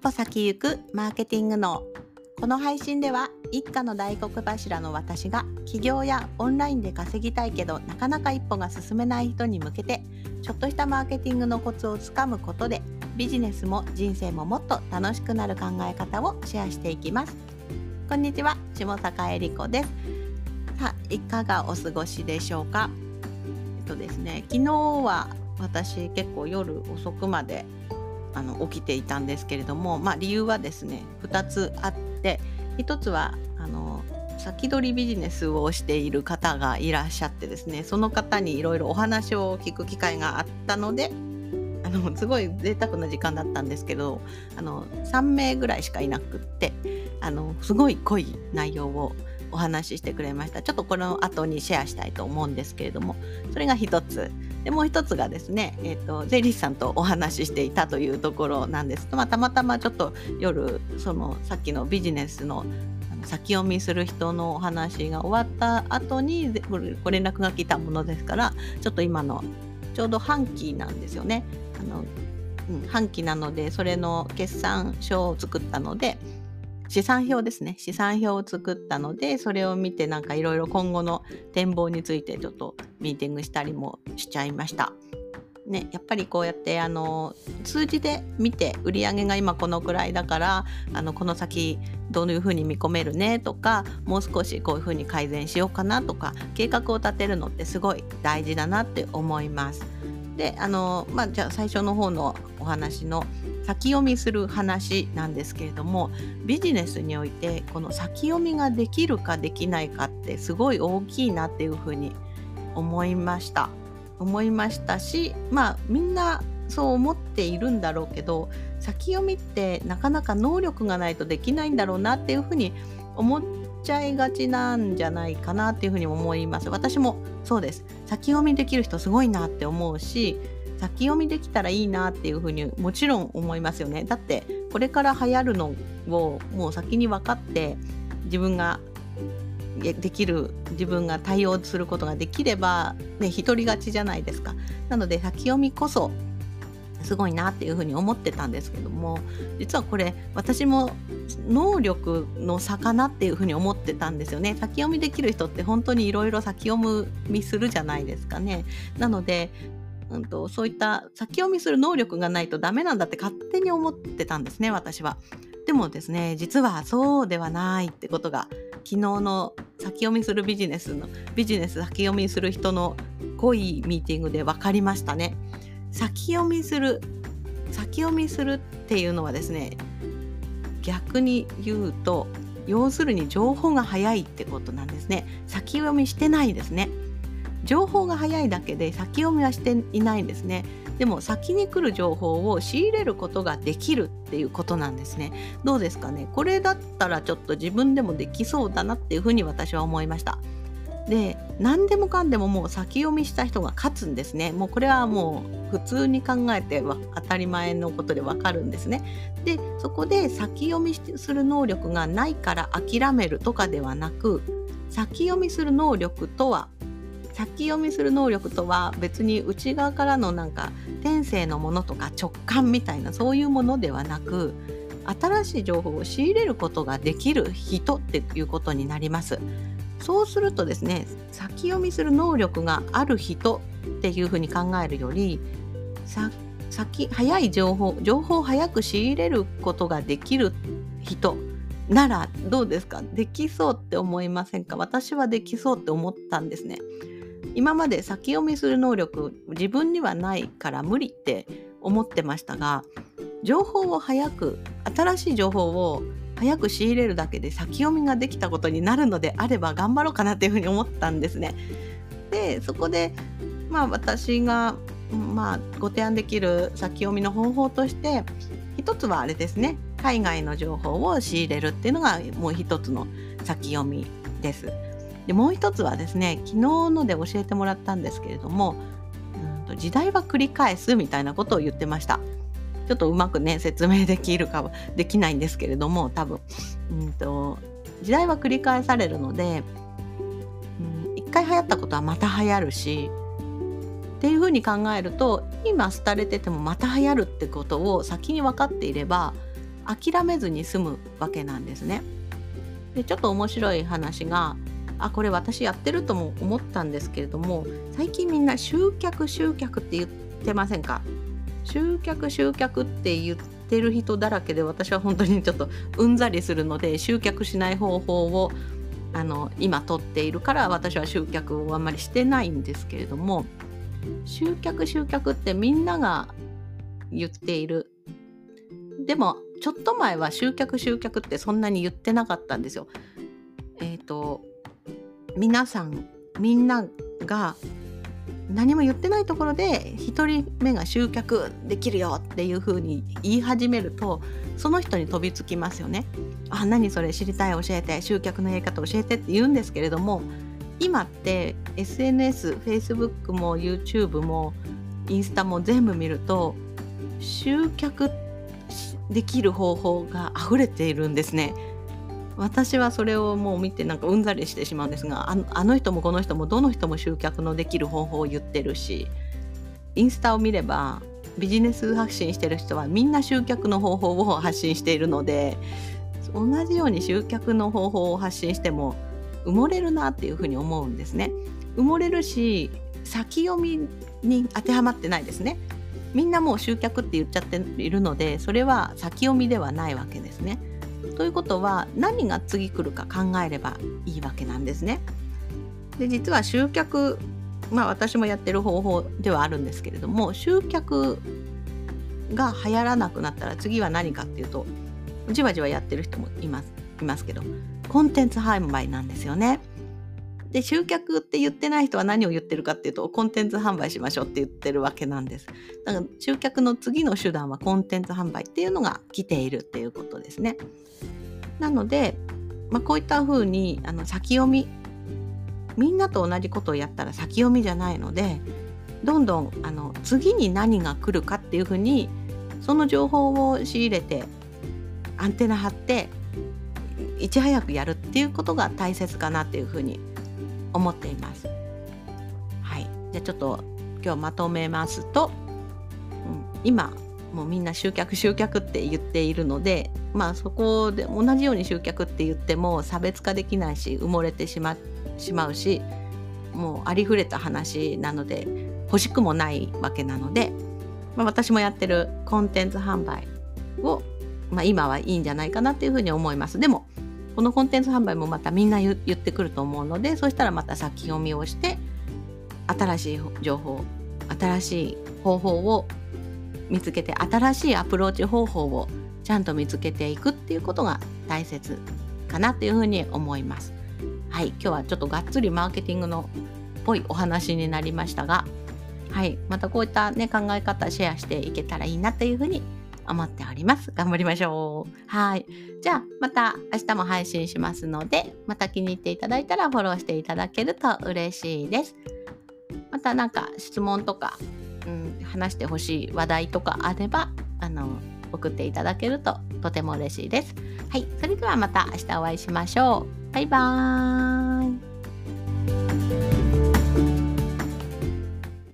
歩先行くマーケティングのこの配信では一家の大黒柱の私が起業やオンラインで稼ぎたいけどなかなか一歩が進めない人に向けてちょっとしたマーケティングのコツをつかむことでビジネスも人生ももっと楽しくなる考え方をシェアしていきます。こんにちは下坂恵理子です。さあいかがお過ごしでしょうか？えっとですね昨日は私結構夜遅くまであの起きていたんですけれども、まあ、理由はですね2つあって1つはあの先取りビジネスをしている方がいらっしゃってですねその方にいろいろお話を聞く機会があったのであのすごい贅沢な時間だったんですけどあの3名ぐらいしかいなくってあのすごい濃い内容をお話ししてくれました。ちょっとこの後にシェアしたいと思うんですけれどもそれが一つ。でもう一つがですね、えーと、税理士さんとお話ししていたというところなんですまあ、たまたまちょっと夜そのさっきのビジネスの先読みする人のお話が終わった後にご連絡が来たものですからちょっと今のちょうど半期なんですよね。あのうん、半期なのでそれの決算書を作ったので資産表ですね資産表を作ったのでそれを見てなんかいろいろ今後の展望についてちょっとミーティングしたりもしちゃいました。ね、やっぱりこうやってあの数字で見て売り上げが今このくらいだからあのこの先どういうふうに見込めるねとかもう少しこういうふうに改善しようかなとか計画を立てるのってすごい大事だなって思います。であのまあじゃあ最初の方のお話の先読みする話なんですけれどもビジネスにおいてこの先読みができるかできないかってすごい大きいなっていうふうに思いま思いました。思いましたしまあみんなそう思っているんだろうけど先読みってなかなか能力がないとできないんだろうなっていうふうに思っちゃいがちなんじゃないかなっていうふうに思います。私もそうです。先読みできる人すごいなって思うし先読みできたらいいなっていうふうにもちろん思いますよね。だってこれから流行るのをもう先に分かって自分ができる自分が対応することができればね独り勝ちじゃないですか。なので先読みこそすごいなっていうふうに思ってたんですけども実はこれ私も能力の差かなっていうふうに思ってたんですよね。先読みできる人って本当にいろいろ先読みするじゃないですかね。なのでうんと、そういった先読みする能力がないとダメなんだって勝手に思ってたんですね私は。でもですね実はそうではないってことが昨日の先読みするビジネスのビジネス先読みする人の濃いミーティングで分かりましたね。先読みする先読みするっていうのはですね逆に言うと要するに情報が早いってことなんですね。先読みしてないですね。情報が早いだけで先読みはしていないんですね。でも先に来る情報を仕入れることができるっていうことなんですね。どうですかね？これだったらちょっと自分でもできそうだなっていうふうに私は思いました。で何でもかんでももう先読みした人が勝つんですね。もうこれはもう普通に考えては当たり前のことでわかるんですね。でそこで先読みする能力がないから諦めるとかではなく先読みする能力とは先読みする能力とは別に内側からのなんか天性のものとか直感みたいなそういうものではなく新しい情報を仕入れることができる人っていうことになります。そうするとですね先読みする能力がある人っていうふうに考えるより先早い情報情報を早く仕入れることができる人ならどうですか？できそうって思いませんか？私はできそうって思ったんですね。今まで先読みする能力自分にはないから無理って思ってましたが情報を早く新しい情報を早く仕入れるだけで先読みができたことになるのであれば頑張ろうかなっていうふうに思ったんですね。でそこでまあ私が、まあ、ご提案できる先読みの方法として一つはあれですね海外の情報を仕入れるっていうのがもう一つの先読みです。でもう一つはですね昨日ので教えてもらったんですけれどもうんと時代は繰り返すみたいなことを言ってました。ちょっとうまくね説明できるかはできないんですけれども多分、うんと、時代は繰り返されるので、うん、一回流行ったことはまた流行るしっていうふうに考えると今廃れててもまた流行るってことを先に分かっていれば諦めずに済むわけなんですね。でちょっと面白い話があこれ私やってるとも思ったんですけれども最近みんな集客集客って言ってませんか？集客集客って言ってる人だらけで私は本当にちょっとうんざりするので集客しない方法をあの今取っているから私は集客をあんまりしてないんですけれども集客集客ってみんなが言っているでもちょっと前は集客集客ってそんなに言ってなかったんですよ。えっ、ー、と皆さんみんなが何も言ってないところで1人目が集客できるよっていう風に言い始めるとその人に飛びつきますよね。あ何それ知りたい教えて集客のやり方教えてって言うんですけれども今って SNS、Facebook も YouTube もインスタも全部見ると集客できる方法が溢れているんですね。私はそれをもう見てなんかうんざりしてしまうんですがあの人もこの人もどの人も集客のできる方法を言ってるしインスタを見ればビジネス発信してる人はみんな集客の方法を発信しているので同じように集客の方法を発信しても埋もれるなっていうふうに思うんですね。埋もれるし先読みに当てはまってないですね。みんなもう集客って言っちゃっているのでそれは先読みではないわけですね。ということは何が次来るか考えればいいわけなんですね。で実は集客まあ私もやってる方法ではあるんですけれども集客が流行らなくなったら次は何かっていうとじわじわやってる人もいますいますけどコンテンツ販売なんですよね。で集客って言ってない人は何を言ってるかっていうとコンテンツ販売しましょうって言ってるわけなんです。だから集客の次の手段はコンテンツ販売っていうのが来ているっていうことですね。なので、まあ、こういったふうにあの先読みみんなと同じことをやったら先読みじゃないのでどんどんあの次に何が来るかっていうふうにその情報を仕入れてアンテナ張っていち早くやるっていうことが大切かなっていうふうに思っています。はい、じゃあちょっと今日まとめますと、うん、今もうみんな集客集客って言っているのでまあそこで同じように集客って言っても差別化できないし埋もれてしましまうしもうありふれた話なので欲しくもないわけなので、まあ、私もやってるコンテンツ販売を、まあ、今はいいんじゃないかなっていうふうに思います。でもこのコンテンツ販売もまたみんな言ってくると思うのでそしたらまた先読みをして新しい情報新しい方法を見つけて新しいアプローチ方法をちゃんと見つけていくっていうことが大切かなっていうふうに思います。はい、今日はちょっとがっつりマーケティングのっぽいお話になりましたが、はい、またこういったね考え方シェアしていけたらいいなというふうに思っております。頑張りましょう。はい。じゃあ、また明日も配信しますので、また気に入っていただいたらフォローしていただけると嬉しいです。また何か質問とか、うん、話してほしい話題とかあれば、あの、送っていただけるととても嬉しいです。はい。それではまた明日お会いしましょう。バイバーイ。